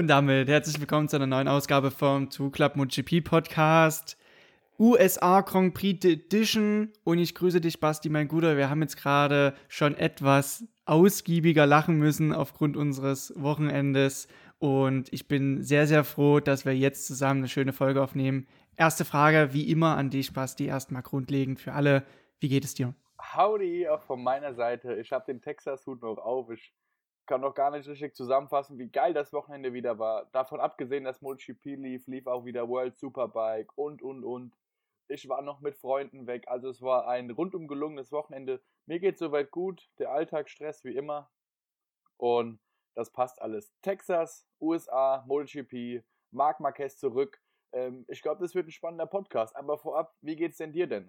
Und damit herzlich willkommen zu einer neuen Ausgabe vom Two Club MotoGP Podcast. USA Grand Prix Edition. Und ich grüße dich, Basti, mein Guter. Wir haben jetzt gerade schon etwas ausgiebiger lachen müssen aufgrund unseres Wochenendes. Und ich bin sehr, sehr froh, dass wir jetzt zusammen eine schöne Folge aufnehmen. Erste Frage, wie immer, an dich, Basti, erstmal grundlegend für alle. Wie geht es dir? Howdy, auch von meiner Seite. Ich habe den Texas-Hut noch auf. Ich kann noch gar nicht richtig zusammenfassen, wie geil das Wochenende wieder war. Davon abgesehen, dass MotoGP lief, lief auch wieder World Superbike und, und, und. Ich war noch mit Freunden weg. Also es war ein rundum gelungenes Wochenende. Mir geht soweit gut. Der Alltagsstress wie immer. Und das passt alles. Texas, USA, MotoGP, Marc Marquez zurück. Ähm, ich glaube, das wird ein spannender Podcast. Aber vorab, wie geht's denn dir denn?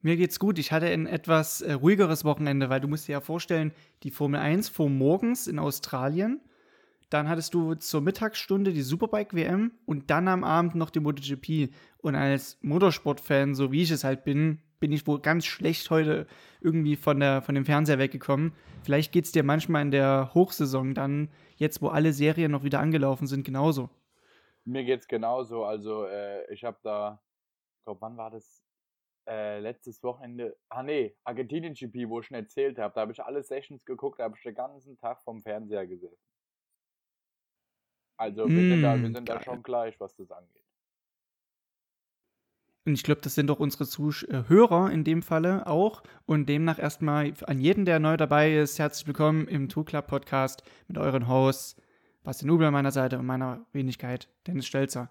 Mir geht's gut. Ich hatte ein etwas äh, ruhigeres Wochenende, weil du musst dir ja vorstellen, die Formel 1 fuhr morgens in Australien. Dann hattest du zur Mittagsstunde die Superbike WM und dann am Abend noch die MotoGP. Und als Motorsportfan, so wie ich es halt bin, bin ich wohl ganz schlecht heute irgendwie von, der, von dem Fernseher weggekommen. Vielleicht geht's dir manchmal in der Hochsaison dann, jetzt wo alle Serien noch wieder angelaufen sind, genauso. Mir geht's genauso. Also äh, ich habe da, ich glaube, wann war das? Äh, letztes Wochenende, ah nee, Argentinien GP, wo ich schon erzählt habe, da habe ich alle Sessions geguckt, da habe ich den ganzen Tag vom Fernseher gesessen. Also wir mm, sind, da, wir mm, sind da schon gleich, was das angeht. Und ich glaube, das sind doch unsere Zuhörer in dem Falle auch. Und demnach erstmal an jeden, der neu dabei ist, herzlich willkommen im Two Club Podcast mit euren Hosts Basti Nubel an meiner Seite und meiner Wenigkeit Dennis Stelzer.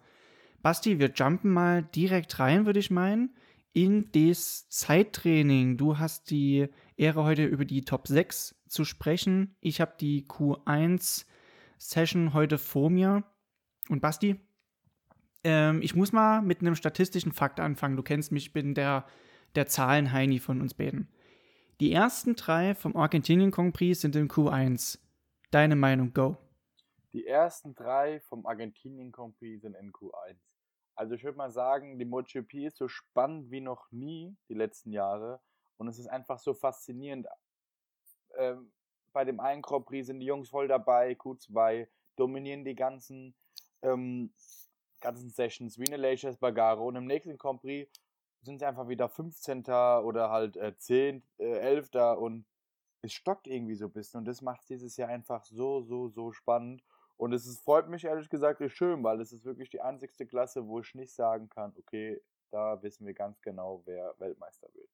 Basti, wir jumpen mal direkt rein, würde ich meinen in das Zeittraining. Du hast die Ehre, heute über die Top 6 zu sprechen. Ich habe die Q1-Session heute vor mir. Und Basti, ähm, ich muss mal mit einem statistischen Fakt anfangen. Du kennst mich, ich bin der, der Zahlenheini von uns beiden. Die ersten drei vom Argentinien Grand Prix sind im Q1. Deine Meinung, go. Die ersten drei vom Argentinien Grand Prix sind in Q1. Also ich würde mal sagen, die MotoGP ist so spannend wie noch nie die letzten Jahre und es ist einfach so faszinierend. Ähm, bei dem einen Grand Prix sind die Jungs voll dabei, Q2 dominieren die ganzen ähm, ganzen Sessions, wie eine Leicester Bagaro und im nächsten Grand Prix sind sie einfach wieder 15. oder halt äh, 10., äh, 11. und es stockt irgendwie so ein bisschen und das macht dieses Jahr einfach so, so, so spannend und es ist, freut mich ehrlich gesagt schön, weil es ist wirklich die einzigste Klasse, wo ich nicht sagen kann, okay, da wissen wir ganz genau, wer Weltmeister wird.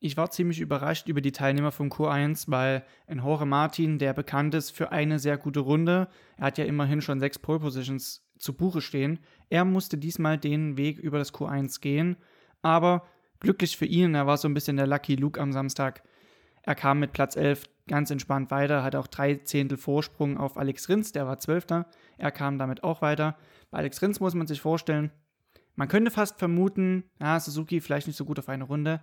Ich war ziemlich überrascht über die Teilnehmer vom Q1, weil ein Jorge Martin, der bekannt ist für eine sehr gute Runde, er hat ja immerhin schon sechs Pole Positions zu Buche stehen, er musste diesmal den Weg über das Q1 gehen, aber glücklich für ihn, er war so ein bisschen der Lucky Luke am Samstag. Er kam mit Platz 11 ganz entspannt weiter, hat auch drei Zehntel Vorsprung auf Alex Rins, der war Zwölfter. Er kam damit auch weiter. Bei Alex Rins muss man sich vorstellen, man könnte fast vermuten, ja, Suzuki vielleicht nicht so gut auf eine Runde.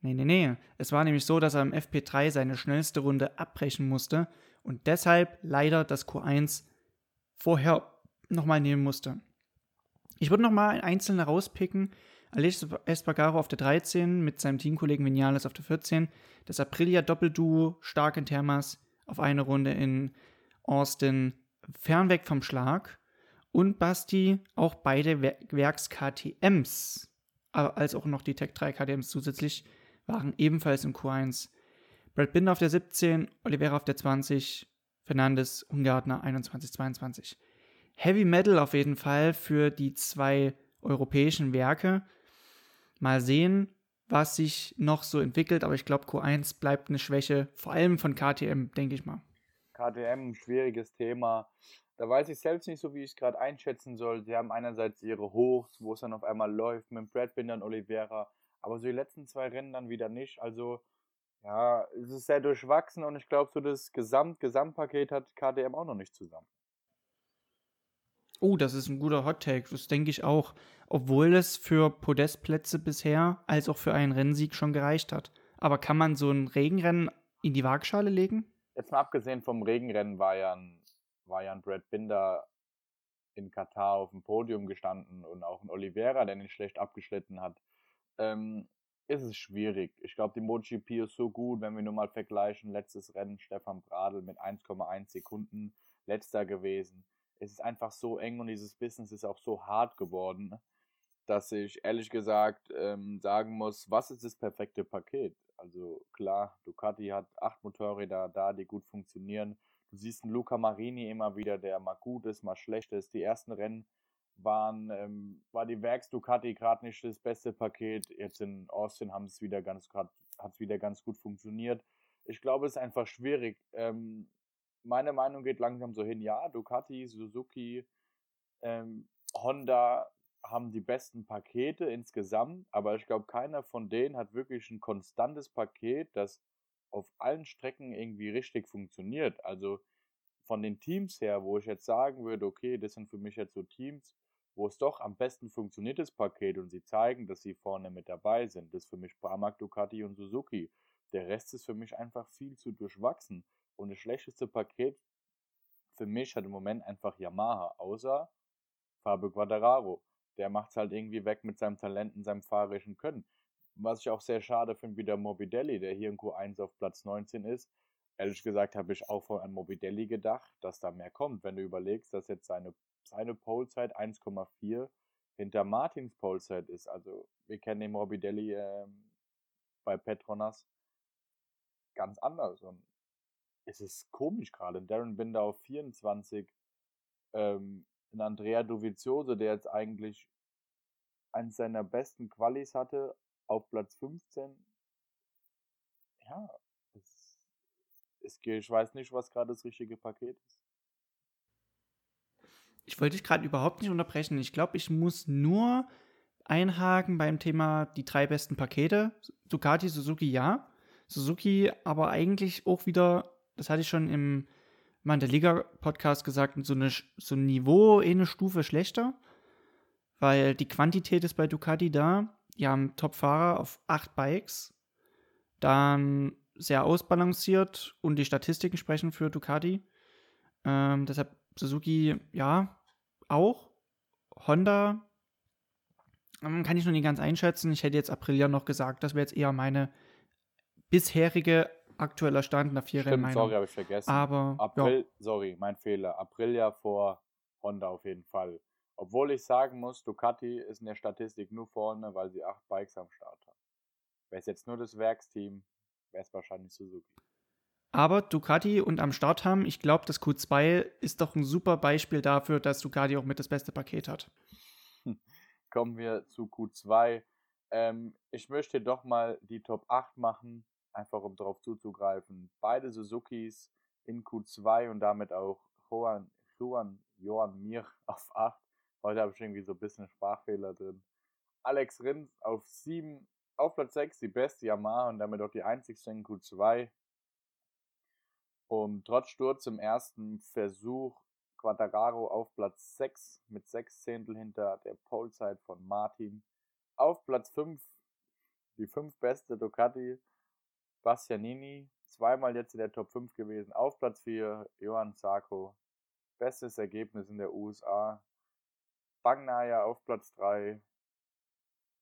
Nee, nee, nee. Es war nämlich so, dass er im FP3 seine schnellste Runde abbrechen musste und deshalb leider das Q1 vorher nochmal nehmen musste. Ich würde nochmal einzelne rauspicken, Aleix Espargaro auf der 13 mit seinem Teamkollegen Vinales auf der 14. Das Aprilia Doppelduo stark in Thermas auf eine Runde in Austin fernweg vom Schlag. Und Basti auch beide Werks-KTMs, als auch noch die Tech 3 KTMs zusätzlich, waren ebenfalls im Q1. Brad Binder auf der 17, Oliveira auf der 20, Fernandes, Ungartner 21, 22. Heavy Metal auf jeden Fall für die zwei europäischen Werke. Mal sehen, was sich noch so entwickelt, aber ich glaube, Q1 bleibt eine Schwäche, vor allem von KTM, denke ich mal. KTM, schwieriges Thema. Da weiß ich selbst nicht so, wie ich es gerade einschätzen soll. Sie haben einerseits ihre Hochs, wo es dann auf einmal läuft, mit Brad Binder und Oliveira, aber so die letzten zwei Rennen dann wieder nicht. Also, ja, es ist sehr durchwachsen und ich glaube, so das Gesamt Gesamtpaket hat KTM auch noch nicht zusammen. Oh, das ist ein guter Hot Take, das denke ich auch. Obwohl es für Podestplätze bisher als auch für einen Rennsieg schon gereicht hat. Aber kann man so ein Regenrennen in die Waagschale legen? Jetzt mal abgesehen vom Regenrennen war ja ein, war ja ein Brad Binder in Katar auf dem Podium gestanden und auch ein Oliveira, der nicht schlecht abgeschnitten hat. Ähm, ist es schwierig. Ich glaube, die MotoGP ist so gut, wenn wir nur mal vergleichen. Letztes Rennen Stefan Bradl mit 1,1 Sekunden letzter gewesen. Es ist einfach so eng und dieses Business ist auch so hart geworden, dass ich ehrlich gesagt ähm, sagen muss, was ist das perfekte Paket? Also klar, Ducati hat acht Motorräder da, die gut funktionieren. Du siehst einen Luca Marini immer wieder, der mal gut ist, mal schlecht ist. Die ersten Rennen waren, ähm, war die Werks Ducati gerade nicht das beste Paket. Jetzt in Austin haben es wieder ganz hat es wieder ganz gut funktioniert. Ich glaube, es ist einfach schwierig. Ähm, meine Meinung geht langsam so hin, ja, Ducati, Suzuki, ähm, Honda haben die besten Pakete insgesamt, aber ich glaube, keiner von denen hat wirklich ein konstantes Paket, das auf allen Strecken irgendwie richtig funktioniert. Also von den Teams her, wo ich jetzt sagen würde, okay, das sind für mich jetzt so Teams, wo es doch am besten funktioniert, das Paket, und sie zeigen, dass sie vorne mit dabei sind. Das ist für mich Pramac, Ducati und Suzuki. Der Rest ist für mich einfach viel zu durchwachsen. Und das schlechteste Paket für mich hat im Moment einfach Yamaha, außer Fabio Quadraro. Der macht es halt irgendwie weg mit seinem Talent und seinem fahrerischen Können. Was ich auch sehr schade finde, wie der Morbidelli, der hier in Q1 auf Platz 19 ist. Ehrlich gesagt habe ich auch von einem Morbidelli gedacht, dass da mehr kommt. Wenn du überlegst, dass jetzt seine seine Polezeit 1,4 hinter Martins Polezeit ist. Also wir kennen den Morbidelli ähm, bei Petronas ganz anders. Und es ist komisch gerade. Darren Binder auf 24, ähm, ein Andrea Dovizioso, der jetzt eigentlich eines seiner besten Qualis hatte, auf Platz 15. Ja, es, es, ich weiß nicht, was gerade das richtige Paket ist. Ich wollte dich gerade überhaupt nicht unterbrechen. Ich glaube, ich muss nur einhaken beim Thema die drei besten Pakete. Ducati, Suzuki, ja. Suzuki aber eigentlich auch wieder, das hatte ich schon im Mandeliga-Podcast gesagt, so, eine, so ein Niveau, eh eine Stufe schlechter. Weil die Quantität ist bei Ducati da. Die haben Top-Fahrer auf acht Bikes. Dann sehr ausbalanciert und die Statistiken sprechen für Ducati. Ähm, deshalb Suzuki, ja, auch. Honda ähm, kann ich noch nicht ganz einschätzen. Ich hätte jetzt Aprilia noch gesagt, das wäre jetzt eher meine bisherige aktueller Stand nach vier Stimmt, Meinung. sorry, habe ich vergessen. Aber, April, ja. sorry, mein Fehler. Aprilia vor Honda auf jeden Fall. Obwohl ich sagen muss, Ducati ist in der Statistik nur vorne, weil sie acht Bikes am Start haben. Wäre es jetzt nur das Werksteam, wäre es wahrscheinlich Suzuki. Aber Ducati und am Start haben, ich glaube, das Q2 ist doch ein super Beispiel dafür, dass Ducati auch mit das beste Paket hat. Kommen wir zu Q2. Ähm, ich möchte doch mal die Top 8 machen, einfach um darauf zuzugreifen. Beide Suzukis in Q2 und damit auch Juan, Juan, Johan Mir auf 8. Heute habe ich irgendwie so ein bisschen Sprachfehler drin. Alex Rins auf 7, auf Platz 6 die beste Yamaha und damit auch die einzigste in Q2. Und trotz Sturz im ersten Versuch Quattararo auf Platz 6 mit 6 Zehntel hinter der Polezeit von Martin. Auf Platz 5 die 5 beste Ducati Bastianini, zweimal jetzt in der Top 5 gewesen. Auf Platz 4 Johann Sarko, bestes Ergebnis in der USA. Bagnaia auf Platz 3.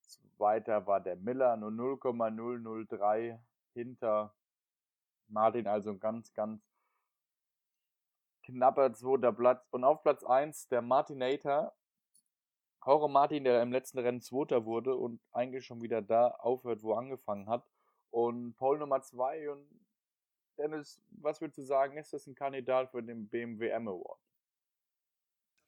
Zweiter war der Miller, nur 0,003 hinter Martin also ein ganz, ganz knapper zweiter Platz. Und auf Platz 1 der Martinator. Horror Martin, der im letzten Rennen Zweiter wurde und eigentlich schon wieder da aufhört, wo er angefangen hat. Und Paul Nummer 2 und Dennis, was würdest du sagen, ist das ein Kandidat für den BMW M Award?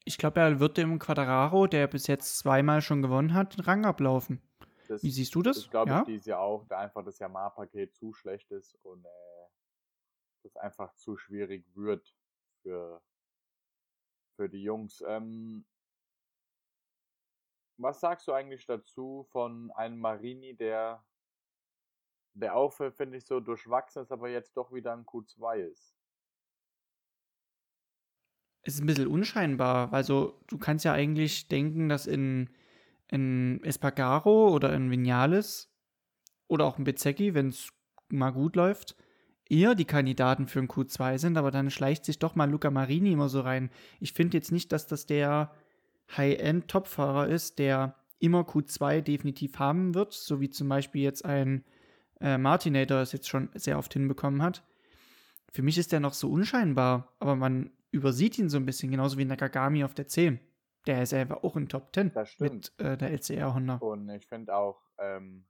Ich glaube, er wird dem Quadraro, der bis jetzt zweimal schon gewonnen hat, den Rang ablaufen. Das, Wie siehst du das? Ich glaube ja? ich dieses Jahr auch, da einfach das Yamaha-Paket zu schlecht ist und äh, das einfach zu schwierig wird für, für die Jungs. Ähm, was sagst du eigentlich dazu von einem Marini, der, der auch, finde ich, so durchwachsen ist, aber jetzt doch wieder ein Q2 ist? Es ist ein bisschen unscheinbar. Also, du kannst ja eigentlich denken, dass in, in Espargaro oder in Vinales oder auch in Bezzecchi, wenn es mal gut läuft, eher die Kandidaten für ein Q2 sind, aber dann schleicht sich doch mal Luca Marini immer so rein. Ich finde jetzt nicht, dass das der High-End-Topfahrer ist, der immer Q2 definitiv haben wird, so wie zum Beispiel jetzt ein äh, Martinator es jetzt schon sehr oft hinbekommen hat. Für mich ist der noch so unscheinbar, aber man übersieht ihn so ein bisschen, genauso wie Nakagami auf der 10. Der ist einfach auch in Top 10 Das mit stimmt. äh, der LCR Honda. Und ich finde auch, ähm,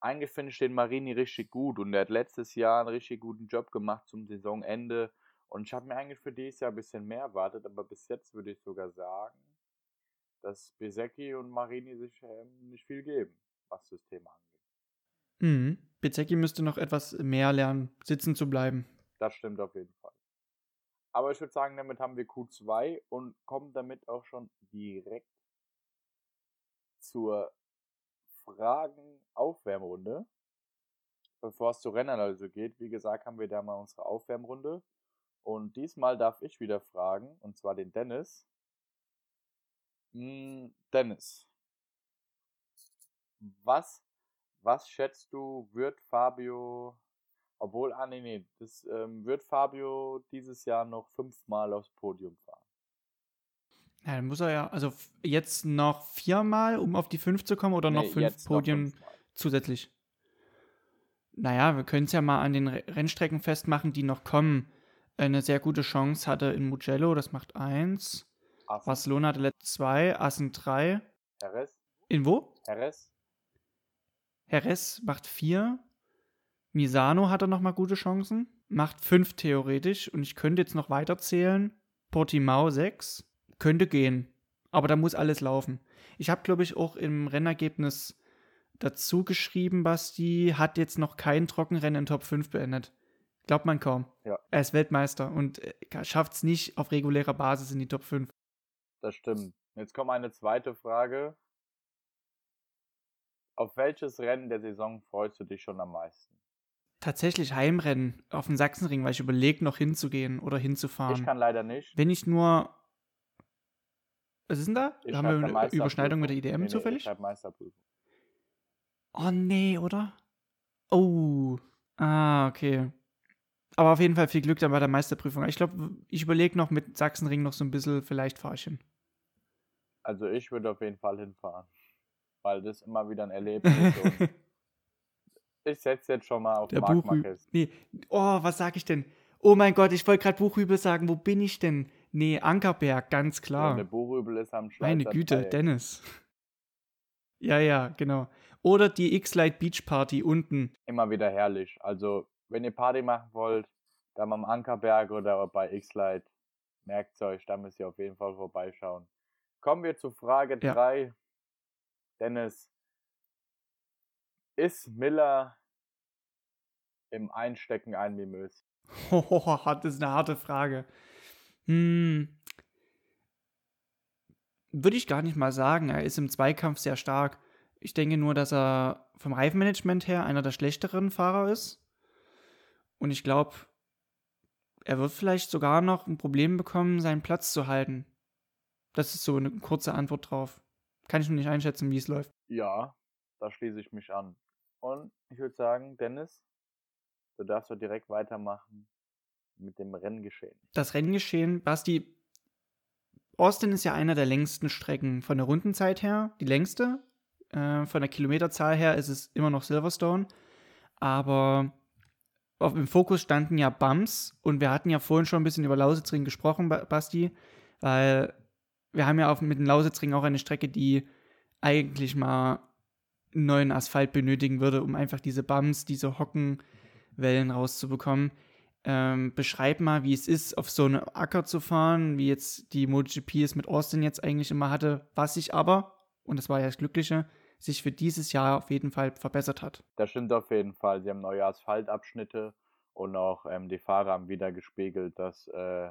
eigentlich finde ich den Marini richtig gut und der hat letztes Jahr einen richtig guten Job gemacht zum Saisonende. Und ich habe mir eigentlich für dieses Jahr ein bisschen mehr erwartet, aber bis jetzt würde ich sogar sagen, dass Besecki und Marini sich ähm, nicht viel geben, was das Thema angeht. Mhm. Bezecki müsste noch etwas mehr lernen, sitzen zu bleiben. Das stimmt auf jeden Fall. Aber ich würde sagen, damit haben wir Q2 und kommen damit auch schon direkt zur Fragen-Aufwärmrunde. Bevor es zu Rennen also geht, wie gesagt, haben wir da mal unsere Aufwärmrunde. Und diesmal darf ich wieder fragen, und zwar den Dennis. Hm, Dennis, was, was schätzt du, wird Fabio, obwohl, ah nee, nee, das ähm, wird Fabio dieses Jahr noch fünfmal aufs Podium fahren? Ja, dann muss er ja, also jetzt noch viermal, um auf die fünf zu kommen, oder noch Nee, fünf jetzt noch zusätzlich? Naja, wir können es ja mal an den Re- Rennstrecken festmachen, die noch kommen. Eine sehr gute Chance hatte in Mugello, das macht eins. Assen, Barcelona hatte letzt zwei, Assen drei. Perez, In wo? Perez, macht vier. Misano hat er noch mal gute Chancen. Macht fünf theoretisch. Und ich könnte jetzt noch weiter zählen. Portimao sechs. Könnte gehen. Aber da muss alles laufen. Ich habe, glaube ich, auch im Rennergebnis dazu geschrieben, Basti hat jetzt noch kein Trockenrennen in Top 5 beendet. Glaubt man kaum. Ja. Er ist Weltmeister und schafft es nicht auf regulärer Basis in die Top 5. das stimmt. Jetzt kommt eine zweite Frage. Auf welches Rennen der Saison freust du dich schon am meisten? Tatsächlich Heimrennen auf dem Sachsenring, weil ich überlege, noch hinzugehen oder hinzufahren. Ich kann leider nicht. Wenn ich nur. Was ist denn da? Ich Haben wir eine. Überschneidung mit der IDM Nee, nee, Ich zufällig? Meisterprüfung. oh nee, oder? Oh. Ah, okay. Aber auf jeden Fall viel Glück dann bei der Meisterprüfung. Ich glaube, ich überlege noch mit Sachsenring noch so ein bisschen, vielleicht fahre ich hin. Also ich würde auf jeden Fall hinfahren. Weil das immer wieder ein Erlebnis ist. und ich setze jetzt schon mal auf Der Marc Marquez. Nee. Oh, was sag ich denn? Oh mein Gott, ich wollte gerade Buchhübel sagen. Wo bin ich denn? Nee, Ankerberg, ganz Ja, klar. der Buchübel ist am Meine Schweizer Güte, Dreieck. Dennis. Ja, ja, genau. Oder die X-Light Beach Party unten. Immer wieder herrlich. Also, wenn ihr Party machen wollt, dann am Ankerberg oder bei X-Light, merkt's euch, da müsst ihr auf jeden Fall vorbeischauen. Kommen wir zu Frage Ja. 3. Dennis, ist Miller im Einstecken ein Mimös? Hohoho, das ist eine harte Frage. Hm. Würde ich gar nicht mal sagen. Er ist im Zweikampf sehr stark. Ich denke nur, dass er vom Reifenmanagement her einer der schlechteren Fahrer ist. Und ich glaube, er wird vielleicht sogar noch ein Problem bekommen, seinen Platz zu halten. Das ist so eine kurze Antwort drauf. Kann ich noch nicht einschätzen, wie es läuft. Ja, da schließe ich mich an. Und ich würde sagen, Dennis, du darfst doch direkt weitermachen mit dem Renngeschehen. das Renngeschehen, Basti, Austin ist ja einer der längsten Strecken von der Rundenzeit her, die längste. Äh, von der Kilometerzahl her ist es immer noch Silverstone. Aber auf, im Fokus standen ja Bumps und wir hatten ja vorhin schon ein bisschen über Lausitzring gesprochen, Ba- Basti, weil wir haben ja auf, mit dem Lausitzring auch eine Strecke, die eigentlich mal neuen Asphalt benötigen würde, um einfach diese Bumps, diese Hockenwellen rauszubekommen. Ähm, beschreib mal, wie es ist, auf so einem Acker zu fahren, wie jetzt die MotoGP es mit Austin jetzt eigentlich immer hatte, was sich aber, und das war ja das Glückliche, sich für dieses Jahr auf jeden Fall verbessert hat. Das stimmt auf jeden Fall. Sie haben neue Asphaltabschnitte und auch ähm, die Fahrer haben wieder gespiegelt, dass äh,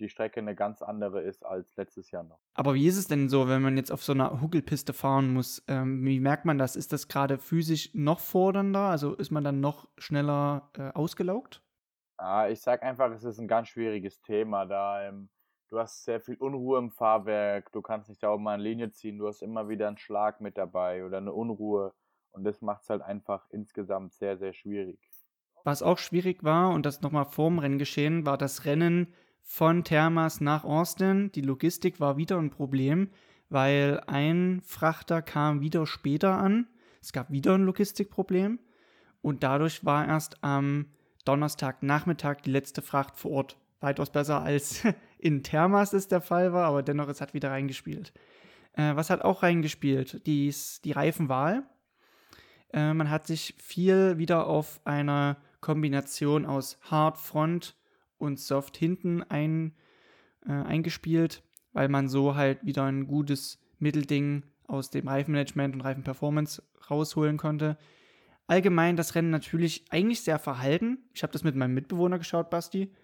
die Strecke eine ganz andere ist als letztes Jahr noch. Aber wie ist es denn so, wenn man jetzt auf so einer Huckelpiste fahren muss? Ähm, wie merkt man das? Ist das gerade physisch noch fordernder? Also ist man dann noch schneller äh, ausgelaugt? Ah, ich sag einfach, es ist ein ganz schwieriges Thema. Da ähm, du hast sehr viel Unruhe im Fahrwerk, du kannst nicht da oben mal eine Linie ziehen, du hast immer wieder einen Schlag mit dabei oder eine Unruhe. Und das macht es halt einfach insgesamt sehr, sehr schwierig. Was auch schwierig war, und das nochmal vorm Rennen geschehen, war das Rennen von Thermas nach Austin. Die Logistik war wieder ein Problem, weil ein Frachter kam wieder später an. Es gab wieder ein Logistikproblem und dadurch war erst am Donnerstagnachmittag die letzte Fracht vor Ort. Weitaus besser als in Thermas es der Fall war, aber dennoch, es hat wieder reingespielt. Äh, was hat auch reingespielt? Dies, die Reifenwahl. Äh, man hat sich viel wieder auf eine Kombination aus Hard Front und Soft hinten ein, äh, eingespielt, weil man so halt wieder ein gutes Mittelding aus dem Reifenmanagement und Reifenperformance rausholen konnte. Allgemein das Rennen natürlich eigentlich sehr verhalten. Ich habe das mit meinem Mitbewohner geschaut, Basti.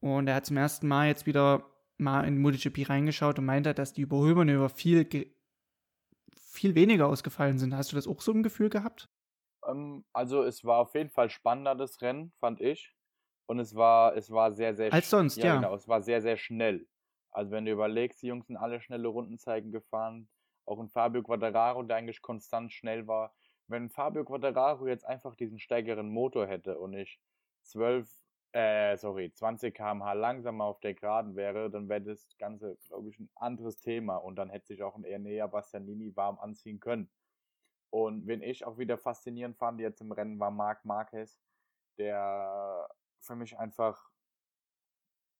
Und er hat zum ersten Mal jetzt wieder mal in MotoGP reingeschaut und meinte, dass die Überholmanöver viel, viel weniger ausgefallen sind. Hast du das auch so ein Gefühl gehabt? Ähm, also es war auf jeden Fall spannender, das Rennen, fand ich. Und es war, es war sehr, sehr Als sonst, ja. ja. Genau, es war sehr, sehr schnell. Also wenn du überlegst, die Jungs sind alle schnelle Rundenzeigen gefahren. Auch ein Fabio Quattararo, der eigentlich konstant schnell war wenn Fabio Quattararo jetzt einfach diesen stärkeren Motor hätte und nicht 12, äh, sorry, 20 km/h langsamer auf der Geraden wäre, dann wäre das Ganze, glaube ich, ein anderes Thema und dann hätte sich auch ein Enea Bastianini warm anziehen können. Und wen ich auch wieder faszinierend fand jetzt im Rennen war Marc Marquez, der für mich einfach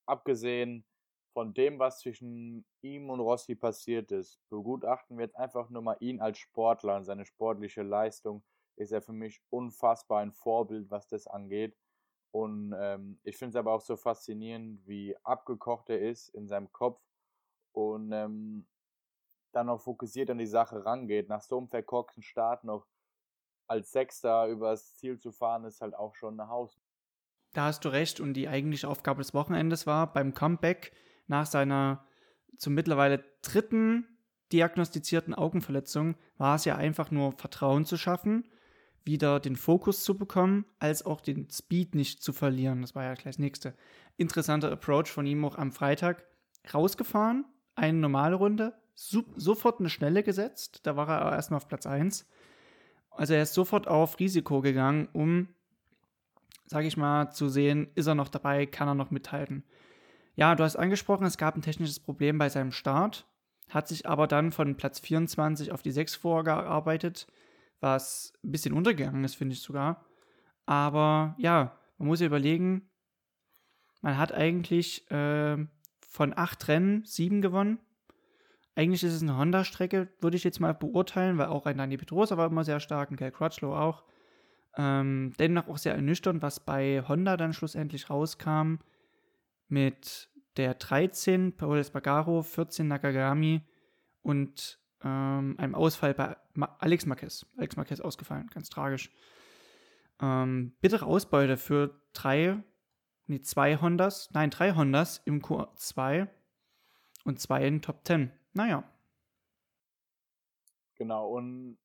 abgesehen von dem, was zwischen ihm und Rossi passiert ist, begutachten wir jetzt einfach nur mal ihn als Sportler und seine sportliche Leistung, ist er für mich unfassbar ein Vorbild, was das angeht. Und ähm, ich finde es aber auch so faszinierend, wie abgekocht er ist in seinem Kopf und ähm, dann noch fokussiert an die Sache rangeht. Nach so einem verkorksten Start noch als Sechster übers Ziel zu fahren, ist halt auch schon eine Haus. Da hast du recht. Und die eigentliche Aufgabe des Wochenendes war beim Comeback nach seiner zum mittlerweile dritten diagnostizierten Augenverletzung war es ja einfach nur Vertrauen zu schaffen, wieder den Fokus zu bekommen, als auch den Speed nicht zu verlieren. Das war ja gleich das nächste. Interessanter Approach von ihm auch am Freitag. Rausgefahren, eine normale Runde, so, sofort eine schnelle gesetzt. Da war er erstmal auf Platz 1. Also er ist sofort auf Risiko gegangen, um, sage ich mal, zu sehen, ist er noch dabei, kann er noch mithalten. Ja, du hast angesprochen, es gab ein technisches Problem bei seinem Start, hat sich aber dann von Platz 24 auf die 6 vorgearbeitet, was ein bisschen untergegangen ist, finde ich sogar. Aber ja, man muss ja überlegen, man hat eigentlich äh, von acht Rennen sieben gewonnen. Eigentlich ist es eine Honda-Strecke, würde ich jetzt mal beurteilen, weil auch ein Dani Pedrosa war immer sehr stark, ein Cal Crutchlow auch. Ähm, dennoch auch sehr ernüchternd, was bei Honda dann schlussendlich rauskam mit der 13 Paul Espargaro, 14 Nakagami und ähm, einem Ausfall bei Ma Alex Marquez. Alex Marquez ausgefallen, ganz tragisch. Ähm, bittere Ausbeute für drei, nee, zwei Hondas, nein, drei Hondas im Q2 und zwei in Top 10. Naja. Genau, und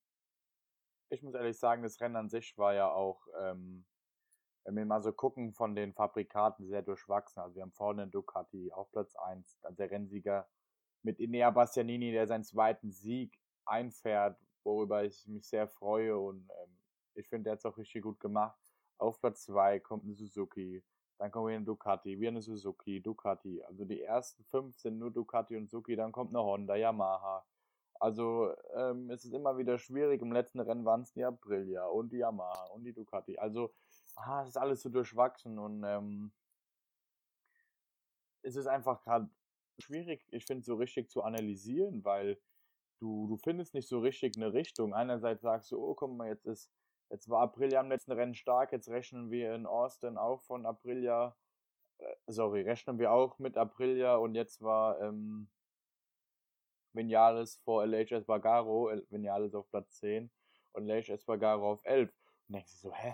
ich muss ehrlich sagen, das Rennen an sich war ja auch ähm, wenn wir mal so gucken von den Fabrikaten, sehr durchwachsen. Also wir haben vorne Ducati auf Platz 1, dann der Rennsieger mit Inea Bastianini, der seinen zweiten Sieg einfährt, worüber ich mich sehr freue und ähm, ich finde, der hat es auch richtig gut gemacht. Auf Platz 2 kommt ein Suzuki, dann kommt wieder ein Ducati, wieder eine Suzuki, Ducati. Also die ersten fünf sind nur Ducati und Suzuki, dann kommt eine Honda, Yamaha. Also ähm, es ist immer wieder schwierig. Im letzten Rennen waren es die Aprilia und die Yamaha und die Ducati. Also ah, es ist alles so durchwachsen und ähm, es ist einfach gerade schwierig, ich finde, so richtig zu analysieren, weil du, du findest nicht so richtig eine Richtung. Einerseits sagst du, oh, guck mal, jetzt ist, jetzt war Aprilia am letzten Rennen stark, jetzt rechnen wir in Austin auch von Aprilia, äh, sorry, rechnen wir auch mit Aprilia und jetzt war ähm, Vinales vor LH Espargaro, Vinales auf Platz 10 und LH Espargaro auf 11. Und denkst du so, hä?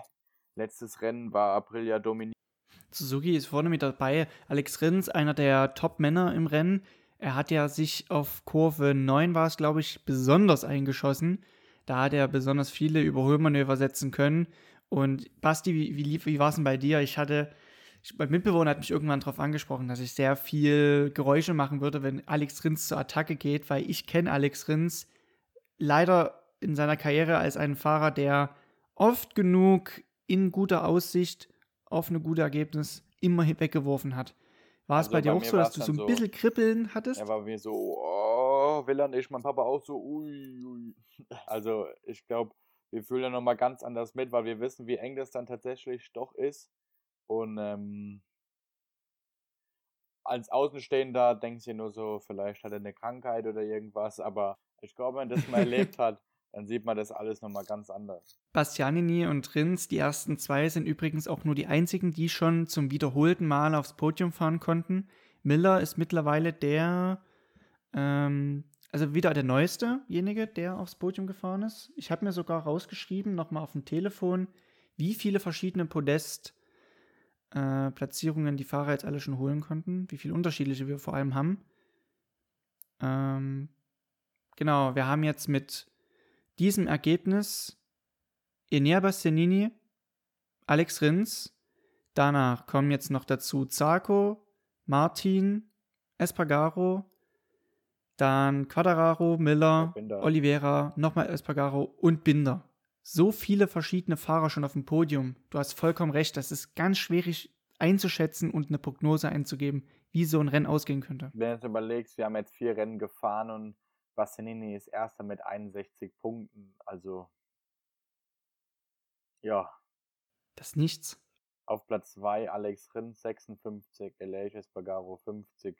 Letztes Rennen war Aprilia dominiert. Suzuki ist vorne mit dabei. Alex Rins, einer der Top-Männer im Rennen. Er hat ja sich auf Kurve 9 war es, glaube ich, besonders eingeschossen. Da hat er besonders viele Überholmanöver setzen können. Und Basti, wie, wie, wie war es denn bei dir? Ich hatte, mein Mitbewohner hat mich irgendwann darauf angesprochen, dass ich sehr viel Geräusche machen würde, wenn Alex Rins zur Attacke geht, weil ich kenne Alex Rins leider in seiner Karriere als einen Fahrer, der oft genug in guter Aussicht auf ein gutes Ergebnis immer weggeworfen hat. War es also bei dir auch so, dass du so ein bisschen Kribbeln hattest? Er war mir so, oh, Villa und ich, mein Papa auch so, ui, ui. Also ich glaube, wir fühlen da nochmal ganz anders mit, weil wir wissen, wie eng das dann tatsächlich doch ist. Und ähm, als Außenstehender denkst du nur so, vielleicht hat er eine Krankheit oder irgendwas, aber ich glaube, wenn man das mal erlebt hat, dann sieht man das alles nochmal ganz anders. Bastianini und Rins, die ersten zwei, sind übrigens auch nur die einzigen, die schon zum wiederholten Mal aufs Podium fahren konnten. Miller ist mittlerweile der, ähm, also wieder der neuestejenige, der aufs Podium gefahren ist. Ich habe mir sogar rausgeschrieben, nochmal auf dem Telefon, wie viele verschiedene Podest-Platzierungen äh, die Fahrer jetzt alle schon holen konnten, wie viele unterschiedliche wir vor allem haben. Ähm, genau, wir haben jetzt mit diesem Ergebnis Enea Bastianini, Alex Rins, danach kommen jetzt noch dazu Zarco, Martin, Espargaro, dann Quadraro, Miller, ja, Oliveira, nochmal Espargaro und Binder. So viele verschiedene Fahrer schon auf dem Podium. Du hast vollkommen recht, das ist ganz schwierig einzuschätzen und eine Prognose einzugeben, wie so ein Rennen ausgehen könnte. Wenn du jetzt überlegst, wir haben jetzt vier Rennen gefahren und Bastianini ist erster mit 61 Punkten. Also, ja. Das ist nichts. Auf Platz 2 Alex Rins 56, Elias Espargaro 50,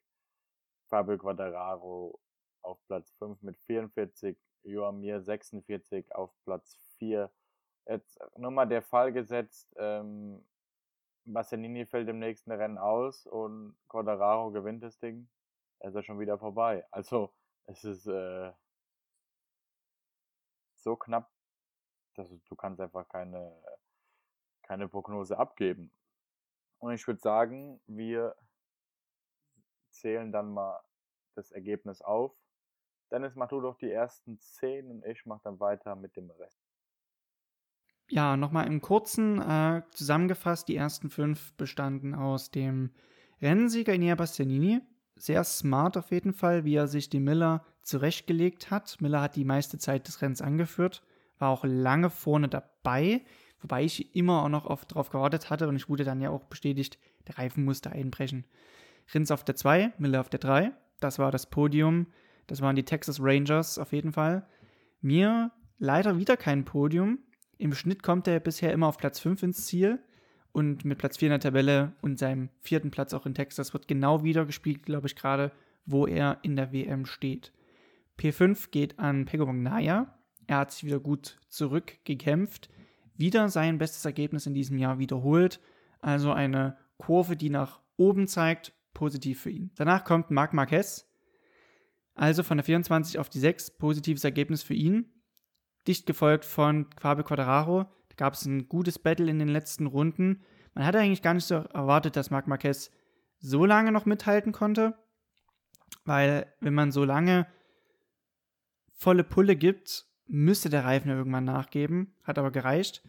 Fabio Quadraro auf Platz 5 mit 44, Joamir 46 auf Platz 4. Jetzt nur mal der Fall gesetzt, ähm, fällt im nächsten Rennen aus und Quadraro gewinnt das Ding, er ist ja schon wieder vorbei. Also es ist äh, so knapp, dass du, du kannst einfach keine, keine Prognose abgeben. Und ich würde sagen, wir zählen dann mal das Ergebnis auf. Dennis, mach du doch die ersten zehn und ich mach dann weiter mit dem Rest. Ja, nochmal im Kurzen äh, zusammengefasst, die ersten fünf bestanden aus dem Rennsieger Inea Bastianini, sehr smart auf jeden Fall, wie er sich die Miller zurechtgelegt hat. Miller hat die meiste Zeit des Rennens angeführt, war auch lange vorne dabei, wobei ich immer auch noch oft darauf gewartet hatte und ich wurde dann ja auch bestätigt, der Reifen musste einbrechen. Rins auf der 2, Miller auf der 3. Das war das Podium. Das waren die Texas Rangers auf jeden Fall. Mir leider wieder kein Podium. Im Schnitt kommt er bisher immer auf Platz 5 ins Ziel und mit Platz 4 in der Tabelle und seinem vierten Platz auch in Texas wird genau wieder gespielt, glaube ich, gerade, wo er in der WM steht. P5 geht an Pego Magnaya. Er hat sich wieder gut zurückgekämpft. Wieder sein bestes Ergebnis in diesem Jahr wiederholt. Also eine Kurve, die nach oben zeigt. Positiv für ihn. Danach kommt Marc Marquez. Also von der 24 auf die 6. Positives Ergebnis für ihn. Dicht gefolgt von Fabio Quadraro, gab es ein gutes Battle in den letzten Runden. Man hatte eigentlich gar nicht so erwartet, dass Marc Marquez so lange noch mithalten konnte, weil wenn man so lange volle Pulle gibt, müsste der Reifen irgendwann nachgeben, hat aber gereicht.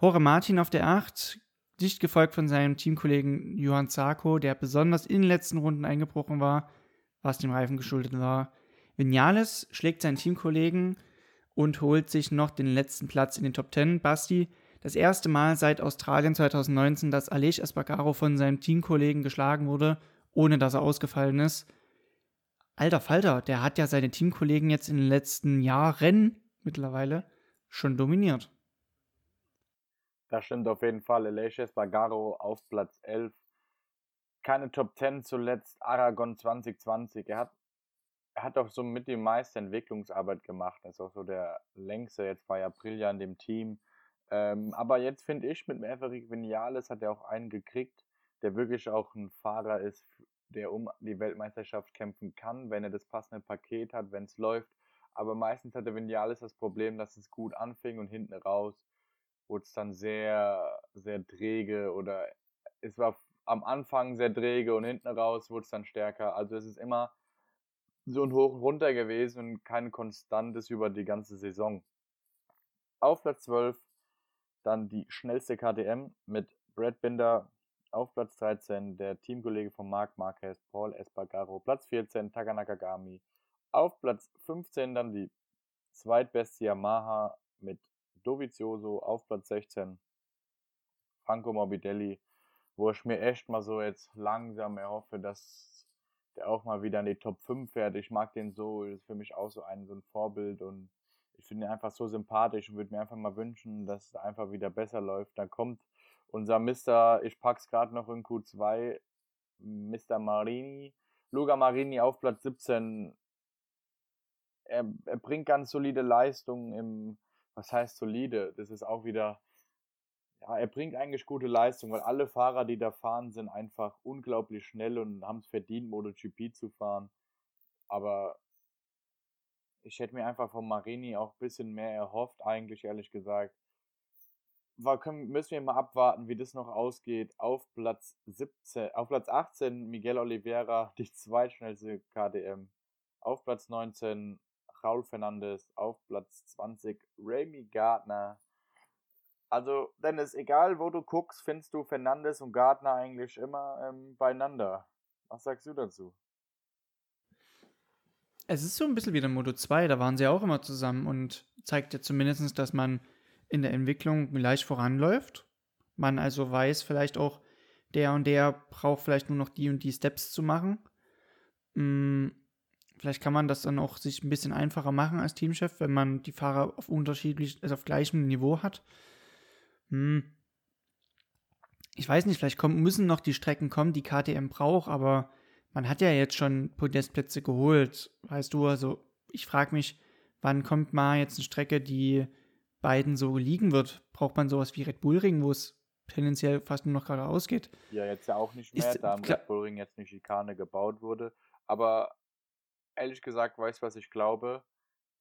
Jorge Martin auf der 8, dicht gefolgt von seinem Teamkollegen Johann Zarko, der besonders in den letzten Runden eingebrochen war, was dem Reifen geschuldet war. Vinales schlägt seinen Teamkollegen und holt sich noch den letzten Platz in den Top 10. Basti, das erste Mal seit Australien 2019, dass Aleix Espargaro von seinem Teamkollegen geschlagen wurde, ohne dass er ausgefallen ist. Alter Falter, der hat ja seine Teamkollegen jetzt in den letzten Jahren mittlerweile schon dominiert. Das stimmt auf jeden Fall. Aleix Espargaro auf Platz 11. Keine Top 10 zuletzt. Aragon 2020. Er hat er hat auch so mit die meiste Entwicklungsarbeit gemacht. Er ist auch so der längste. Jetzt war ja Aprilia in dem Team. Ähm, aber jetzt finde ich, mit Maverick Vinales hat er auch einen gekriegt, der wirklich auch ein Fahrer ist, der um die Weltmeisterschaft kämpfen kann, wenn er das passende Paket hat, wenn es läuft. Aber meistens hatte Vinales das Problem, dass es gut anfing und hinten raus wurde es dann sehr, sehr träge oder es war am Anfang sehr träge und hinten raus wurde es dann stärker. Also es ist immer so ein Hoch und Runter gewesen und kein konstantes über die ganze Saison. Auf Platz 12 dann die schnellste KTM mit Brad Binder auf Platz 13, der Teamkollege von Marc Marquez, Paul Espargaro, Platz 14, Takanaka Gami. Auf Platz 15 dann die zweitbeste Yamaha mit Dovizioso auf Platz 16, Franco Morbidelli, wo ich mir echt mal so jetzt langsam erhoffe, dass der auch mal wieder in die Top 5 fährt. Ich mag den so, ist für mich auch so ein, so ein Vorbild und ich finde ihn einfach so sympathisch und würde mir einfach mal wünschen, dass es einfach wieder besser läuft. Dann kommt unser Mister, ich pack's gerade noch in Q2, Mr. Marini, Luca Marini auf Platz 17. Er, er bringt ganz solide Leistungen im, was heißt solide? Das ist auch wieder, ja, er bringt eigentlich gute Leistung, weil alle Fahrer, die da fahren, sind einfach unglaublich schnell und haben es verdient, MotoGP zu fahren. Aber ich hätte mir einfach von Marini auch ein bisschen mehr erhofft, eigentlich ehrlich gesagt. War, können, müssen wir mal abwarten, wie das noch ausgeht. Auf Platz 17, auf Platz 18 Miguel Oliveira, die zweitschnellste KDM. Auf Platz 19 Raul Fernandes, auf Platz 20 Remy Gardner. Also, Dennis, egal wo du guckst, findest du Fernandes und Gardner eigentlich immer ähm, beieinander. Was sagst du dazu? Es ist so ein bisschen wie der Moto 2, da waren sie auch immer zusammen und zeigt ja zumindest, dass man in der Entwicklung leicht voranläuft. Man also weiß vielleicht auch, der und der braucht vielleicht nur noch die und die Steps zu machen. Hm, vielleicht kann man das dann auch sich ein bisschen einfacher machen als Teamchef, wenn man die Fahrer auf unterschiedlich, also auf gleichem Niveau hat. Hm. Ich weiß nicht, vielleicht kommen, müssen noch die Strecken kommen, die KTM braucht, aber man hat ja jetzt schon Podestplätze geholt, weißt du, also ich frage mich, wann kommt mal jetzt eine Strecke, die beiden so liegen wird? Braucht man sowas wie Red Bull Ring, wo es tendenziell fast nur noch geradeaus geht? Ja, jetzt ja auch nicht mehr, Ist, da am Red Bull Ring jetzt eine Schikane gebaut wurde, aber ehrlich gesagt, weißt du, was ich glaube?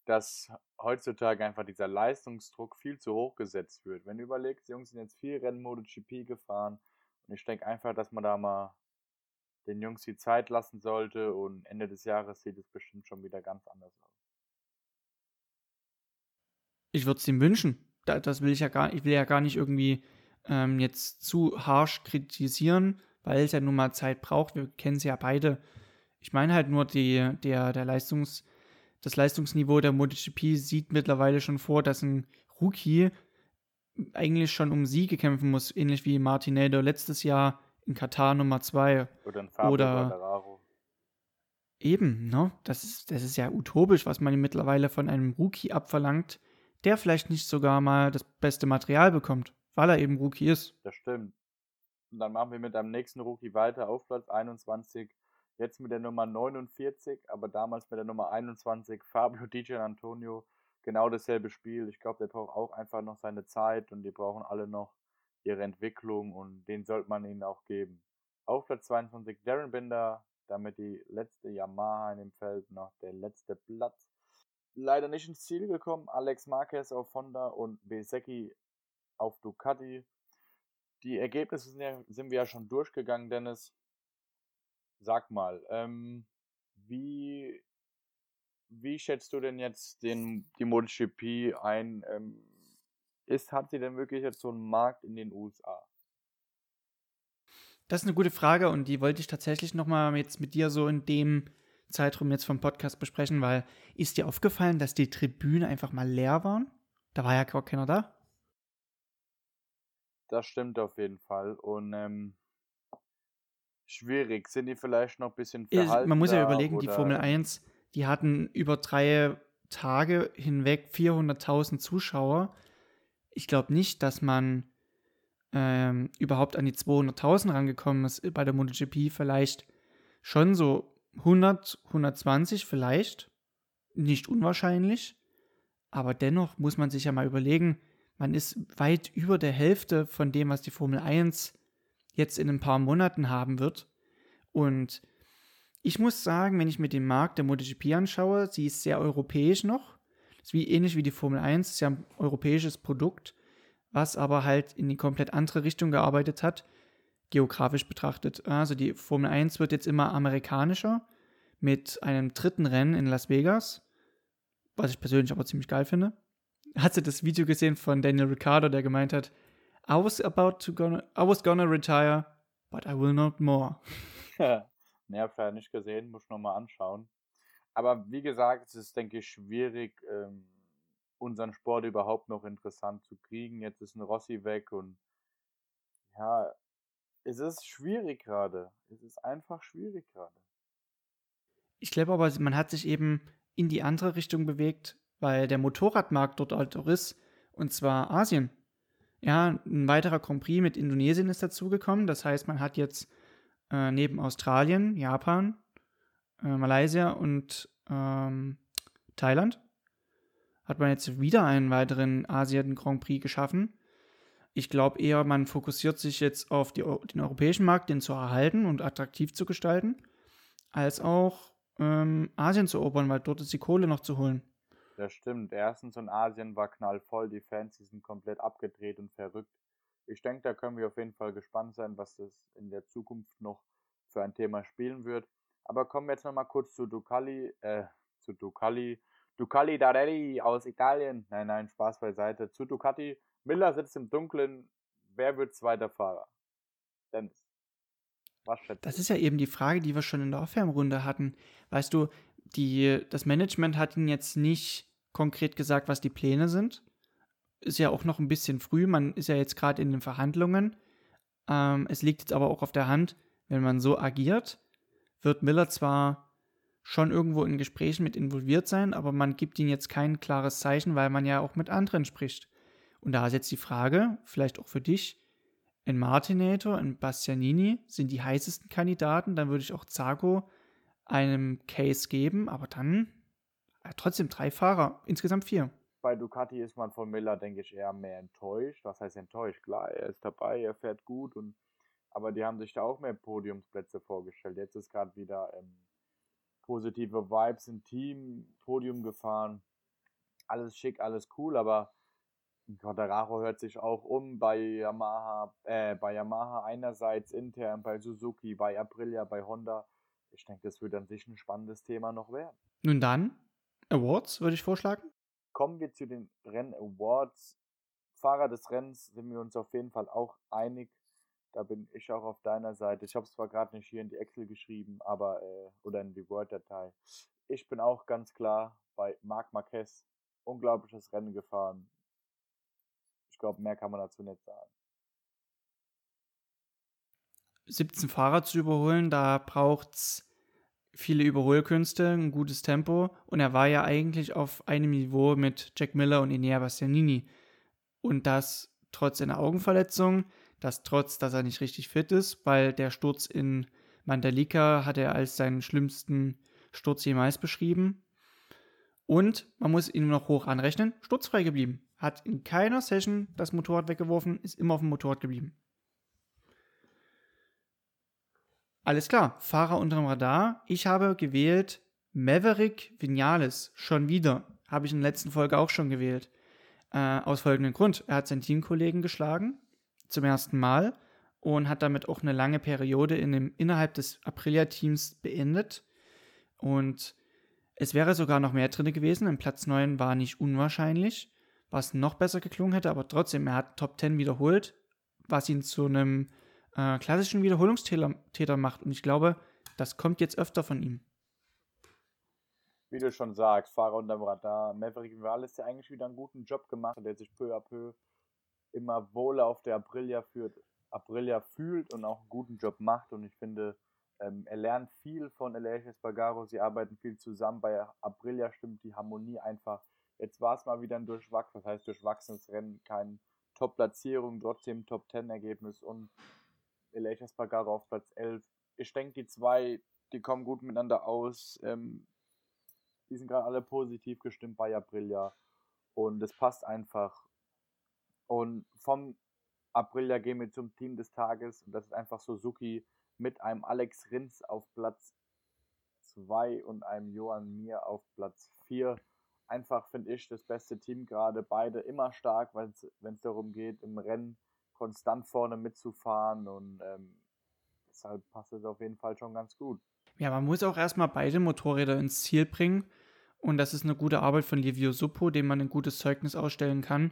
Dass heutzutage einfach dieser Leistungsdruck viel zu hoch gesetzt wird. Wenn du überlegst, die Jungs sind jetzt vier Rennen MotoGP gefahren und ich denke einfach, dass man da mal den Jungs die Zeit lassen sollte und Ende des Jahres sieht es bestimmt schon wieder ganz anders aus. Ich würde es ihm wünschen. Das will ich ja gar, ich will ja gar nicht irgendwie ähm, jetzt zu harsch kritisieren, weil es ja nun mal Zeit braucht. Wir kennen es ja beide. Ich meine halt nur, die, der, der Leistungs, das Leistungsniveau der MotoGP sieht mittlerweile schon vor, dass ein Rookie eigentlich schon um Siege kämpfen muss, ähnlich wie Martinello letztes Jahr in Katar Nummer 2. Oder ein Fabio oder Eben, ne? Das ist, das ist ja utopisch, was man mittlerweile von einem Rookie abverlangt, der vielleicht nicht sogar mal das beste Material bekommt, weil er eben Rookie ist. Das stimmt. Und dann machen wir mit einem nächsten Rookie weiter auf Platz 21. Jetzt mit der Nummer 49, aber damals mit der Nummer 21 Fabio Di Antonio. Genau dasselbe Spiel. Ich glaube, der braucht auch einfach noch seine Zeit und die brauchen alle noch ihre Entwicklung und den sollte man ihnen auch geben. Auf Platz 22 Darren Binder, damit die letzte Yamaha in dem Feld noch der letzte Platz. Leider nicht ins Ziel gekommen. Alex Marquez auf Honda und Besecki auf Ducati. Die Ergebnisse sind, ja, sind wir ja schon durchgegangen, Dennis. Sag mal, ähm, wie, wie schätzt du denn jetzt den, die MotoGP ein? Ähm, ist, hat sie denn wirklich jetzt so einen Markt in den USA? Das ist eine gute Frage und die wollte ich tatsächlich nochmal jetzt mit dir so in dem Zeitraum jetzt vom Podcast besprechen, weil ist dir aufgefallen, dass die Tribüne einfach mal leer waren? Da war ja gar keiner da. Das stimmt auf jeden Fall und ähm, schwierig. Sind die vielleicht noch ein bisschen verhalten? Man muss ja überlegen, die Formel 1, die hatten über drei Tage hinweg 400.000 Zuschauer ich glaube nicht, dass man ähm, überhaupt an die 200.000 rangekommen ist bei der MotoGP. Vielleicht schon so 100, 120 vielleicht. Nicht unwahrscheinlich. Aber dennoch muss man sich ja mal überlegen, man ist weit über der Hälfte von dem, was die Formel 1 jetzt in ein paar Monaten haben wird. Und ich muss sagen, wenn ich mir den Markt der MotoGP anschaue, sie ist sehr europäisch noch. Das ist wie ähnlich wie die Formel 1, ist ja ein europäisches Produkt, was aber halt in die komplett andere Richtung gearbeitet hat, geografisch betrachtet. Also die Formel 1 wird jetzt immer amerikanischer mit einem dritten Rennen in Las Vegas, was ich persönlich aber ziemlich geil finde. Hast du das Video gesehen von Daniel Ricciardo, der gemeint hat, I was about to gonna, I was gonna retire, but I will not more. ne, hab ich nicht gesehen, muss ich nochmal anschauen. Aber wie gesagt, es ist, denke ich, schwierig, ähm, unseren Sport überhaupt noch interessant zu kriegen. Jetzt ist ein Rossi weg und ja, es ist schwierig gerade. Es ist einfach schwierig gerade. Ich glaube aber, man hat sich eben in die andere Richtung bewegt, weil der Motorradmarkt dort halt auch ist, und zwar Asien. Ja, ein weiterer Grand Prix mit Indonesien ist dazugekommen. Das heißt, man hat jetzt äh, neben Australien, Japan, äh, Malaysia und ähm, Thailand hat man jetzt wieder einen weiteren Asien Grand Prix geschaffen. Ich glaube eher, man fokussiert sich jetzt auf die, den europäischen Markt, den zu erhalten und attraktiv zu gestalten, als auch ähm, Asien zu erobern, weil dort ist die Kohle noch zu holen. Das stimmt. Erstens und Asien war knallvoll, die Fans die sind komplett abgedreht und verrückt. Ich denke, da können wir auf jeden Fall gespannt sein, was das in der Zukunft noch für ein Thema spielen wird. Aber kommen wir jetzt nochmal kurz zu Ducali, äh, zu Ducali, Ducali Darelli aus Italien. Nein, nein, Spaß beiseite. Zu Ducati. Miller sitzt im Dunkeln. Wer wird zweiter Fahrer? Dennis. Was schätzt Das ist ja eben die Frage, die wir schon in der Aufwärmrunde hatten. Weißt du, die, das Management hat ihnen jetzt nicht konkret gesagt, was die Pläne sind. Ist ja auch noch ein bisschen früh. Man ist ja jetzt gerade in den Verhandlungen. Ähm, es liegt jetzt aber auch auf der Hand, wenn man so agiert, wird Miller zwar schon irgendwo in Gesprächen mit involviert sein, aber man gibt ihnen jetzt kein klares Zeichen, weil man ja auch mit anderen spricht. Und da ist jetzt die Frage, vielleicht auch für dich, in Martinator, in Bastianini sind die heißesten Kandidaten, dann würde ich auch Zago einem Case geben, aber dann ja, trotzdem drei Fahrer, insgesamt vier. Bei Ducati ist man von Miller, denke ich, eher mehr enttäuscht. Was heißt enttäuscht? Klar, er ist dabei, er fährt gut und aber die haben sich da auch mehr Podiumsplätze vorgestellt. Jetzt ist gerade wieder ähm, positive Vibes im Team, Podium gefahren. Alles schick, alles cool, aber Quadraro hört sich auch um bei Yamaha, äh, bei Yamaha einerseits intern, bei Suzuki, bei Aprilia, bei Honda. Ich denke, das wird an sich ein spannendes Thema noch werden. Nun dann, Awards würde ich vorschlagen. Kommen wir zu den Renn-Awards. Fahrer des Rennens sind wir uns auf jeden Fall auch einig. Da bin ich auch auf deiner Seite. Ich habe es zwar gerade nicht hier in die Excel geschrieben, aber äh, oder in die Word-Datei. Ich bin auch ganz klar bei Marc Marquez. Unglaubliches Rennen gefahren. Ich glaube, mehr kann man dazu nicht sagen. 17 Fahrer zu überholen, da braucht es viele Überholkünste, ein gutes Tempo und er war ja eigentlich auf einem Niveau mit Jack Miller und Inea Bastianini. Und das trotz einer Augenverletzung, das trotz, dass er nicht richtig fit ist, weil der Sturz in Mandalika hat er als seinen schlimmsten Sturz jemals beschrieben. Und man muss ihn noch hoch anrechnen, sturzfrei geblieben. Hat in keiner Session das Motorrad weggeworfen, ist immer auf dem Motorrad geblieben. Alles klar, Fahrer unter dem Radar. Ich habe gewählt Maverick Vinales. Schon wieder. Habe ich in der letzten Folge auch schon gewählt. Äh, aus folgendem Grund. Er hat seinen Teamkollegen geschlagen zum ersten Mal und hat damit auch eine lange Periode in dem, innerhalb des Aprilia-Teams beendet. Und es wäre sogar noch mehr drin gewesen. Ein Platz 9 war nicht unwahrscheinlich, was noch besser geklungen hätte, aber trotzdem, er hat Top 10 wiederholt, was ihn zu einem äh, klassischen Wiederholungstäter macht. Und ich glaube, das kommt jetzt öfter von ihm. Wie du schon sagst, Fahrer unterm Radar. Maverick Morales, der eigentlich wieder einen guten Job gemacht der sich peu à peu immer wohler auf der Aprilia führt, Aprilia fühlt und auch einen guten Job macht. Und ich finde, ähm, er lernt viel von Elias Espargaro. Sie arbeiten viel zusammen. Bei Aprilia stimmt die Harmonie einfach. Jetzt war es mal wieder ein Durchwachsen, das heißt durchwachsenes Rennen, keine Top-Platzierung, trotzdem Top-10-Ergebnis und Elias Espargaro auf Platz 11. Ich denke, die zwei, die kommen gut miteinander aus. Ähm, die sind gerade alle positiv gestimmt bei Aprilia und es passt einfach. Und vom Aprilia gehen wir zum Team des Tages und das ist einfach Suzuki mit einem Alex Rins auf Platz 2 und einem Johann Mir auf Platz 4. Einfach finde ich das beste Team gerade. Beide immer stark, wenn es darum geht, im Rennen konstant vorne mitzufahren und ähm, deshalb passt es auf jeden Fall schon ganz gut. Ja, man muss auch erstmal beide Motorräder ins Ziel bringen und das ist eine gute Arbeit von Livio Suppo, dem man ein gutes Zeugnis ausstellen kann.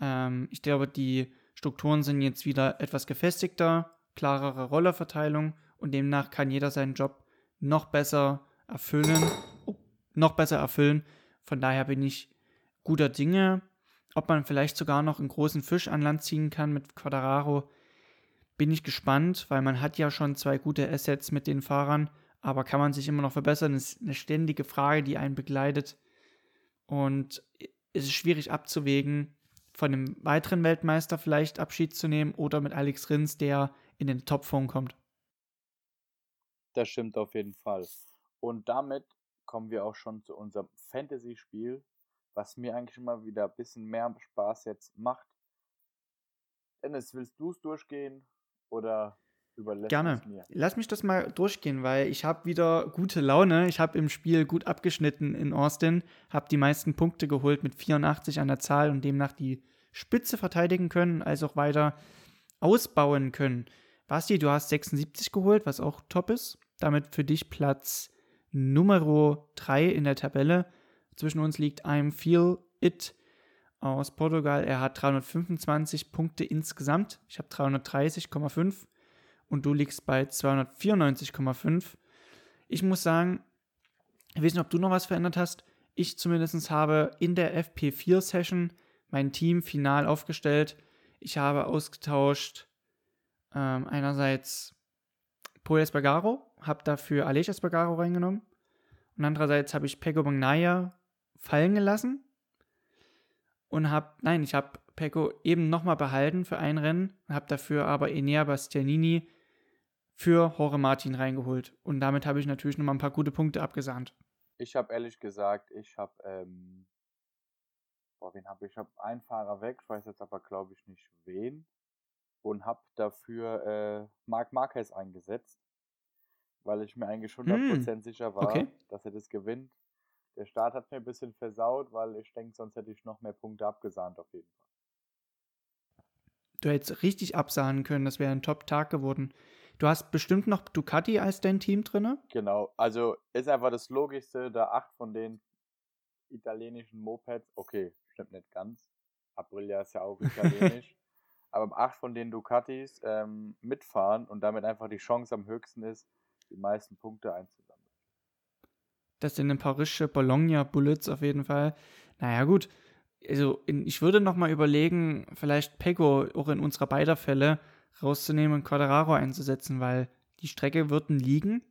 Ähm, ich glaube, die Strukturen sind jetzt wieder etwas gefestigter, klarere Rollerverteilung und demnach kann jeder seinen Job noch besser erfüllen, oh, noch besser erfüllen. Von daher bin ich guter Dinge. Ob man vielleicht sogar noch einen großen Fisch an Land ziehen kann mit Quadraro, bin ich gespannt, weil man hat ja schon zwei gute Assets mit den Fahrern, aber kann man sich immer noch verbessern? Das ist eine ständige Frage, die einen begleitet. Und es ist schwierig abzuwägen, von einem weiteren Weltmeister vielleicht Abschied zu nehmen oder mit Alex Rins, der in den Topform kommt. Das stimmt auf jeden Fall. Und damit kommen wir auch schon zu unserem Fantasy-Spiel, was mir eigentlich immer wieder ein bisschen mehr Spaß jetzt macht. Dennis, willst du es durchgehen oder überlässt Gerne. es mir? Lass mich das mal durchgehen, weil ich habe wieder gute Laune. Ich habe im Spiel gut abgeschnitten in Austin, habe die meisten Punkte geholt mit 84 an der Zahl und demnach die Spitze verteidigen können, als auch weiter ausbauen können. Basti, du hast 76 geholt, was auch top ist. Damit für dich Platz Nummer 3 in der Tabelle. Zwischen uns liegt I'm Feel It aus Portugal. Er hat 325 Punkte insgesamt. Ich habe 330,5 und du liegst bei 294,5. Ich muss sagen, ich weiß nicht, ob du noch was verändert hast. Ich zumindest habe in der FP4-Session mein Team final aufgestellt. Ich habe ausgetauscht ähm, einerseits Paul Espargaro, habe dafür Aleix Espargaro reingenommen. Und andererseits habe ich Pego Magnaya fallen gelassen. Und habe, nein, ich habe Pecco eben nochmal behalten für ein Rennen, habe dafür aber Enea Bastianini für Jorge Martin reingeholt. Und damit habe ich natürlich nochmal ein paar gute Punkte abgesahnt. Ich habe ehrlich gesagt, ich habe, ähm, boah, wen habe ich? Ich habe einen Fahrer weg, ich weiß jetzt aber, glaube ich, nicht wen. Und habe dafür äh, Marc Marquez eingesetzt, weil ich mir eigentlich 100% hm. sicher war, okay. dass er das gewinnt. Der Start hat mir ein bisschen versaut, weil ich denke, sonst hätte ich noch mehr Punkte abgesahnt auf jeden Fall. Du hättest richtig absahnen können, das wäre ein Top-Tag geworden. Du hast bestimmt noch Ducati als dein Team drin? Genau, also ist einfach das Logischste, da acht von den italienischen Mopeds, okay, stimmt nicht ganz. Aprilia ist ja auch italienisch. aber acht von den Ducatis ähm, mitfahren und damit einfach die Chance am höchsten ist, die meisten Punkte einzusammeln. Das sind ein paar rische Bologna-Bullets auf jeden Fall. Naja, gut. Also, in, ich würde noch mal überlegen, vielleicht Pego auch in unserer beider Fälle rauszunehmen und Quadraro einzusetzen, weil die Strecke würden liegen.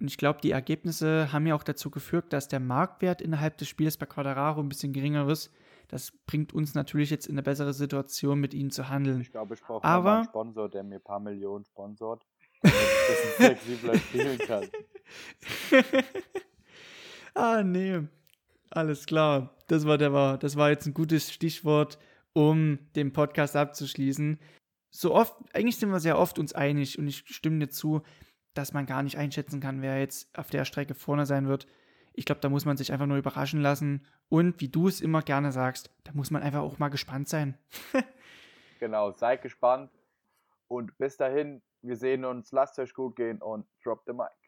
Und ich glaube, die Ergebnisse haben ja auch dazu geführt, dass der Marktwert innerhalb des Spiels bei Quadraro ein bisschen geringer ist. Das bringt uns natürlich jetzt in eine bessere Situation, mit ihnen zu handeln. Ich glaube, ich brauche einen Sponsor, der mir ein paar Millionen sponsort, damit ich das flexibler spielen kann. ah, nee. Alles klar. Das war, der war, das war jetzt ein gutes Stichwort, um den Podcast abzuschließen so oft, eigentlich sind wir sehr oft uns einig und ich stimme dir zu, dass man gar nicht einschätzen kann, wer jetzt auf der Strecke vorne sein wird. Ich glaube, da muss man sich einfach nur überraschen lassen. Und wie du es immer gerne sagst, da muss man einfach auch mal gespannt sein. genau, seid gespannt. Und bis dahin, wir sehen uns, lasst euch gut gehen und drop the mic.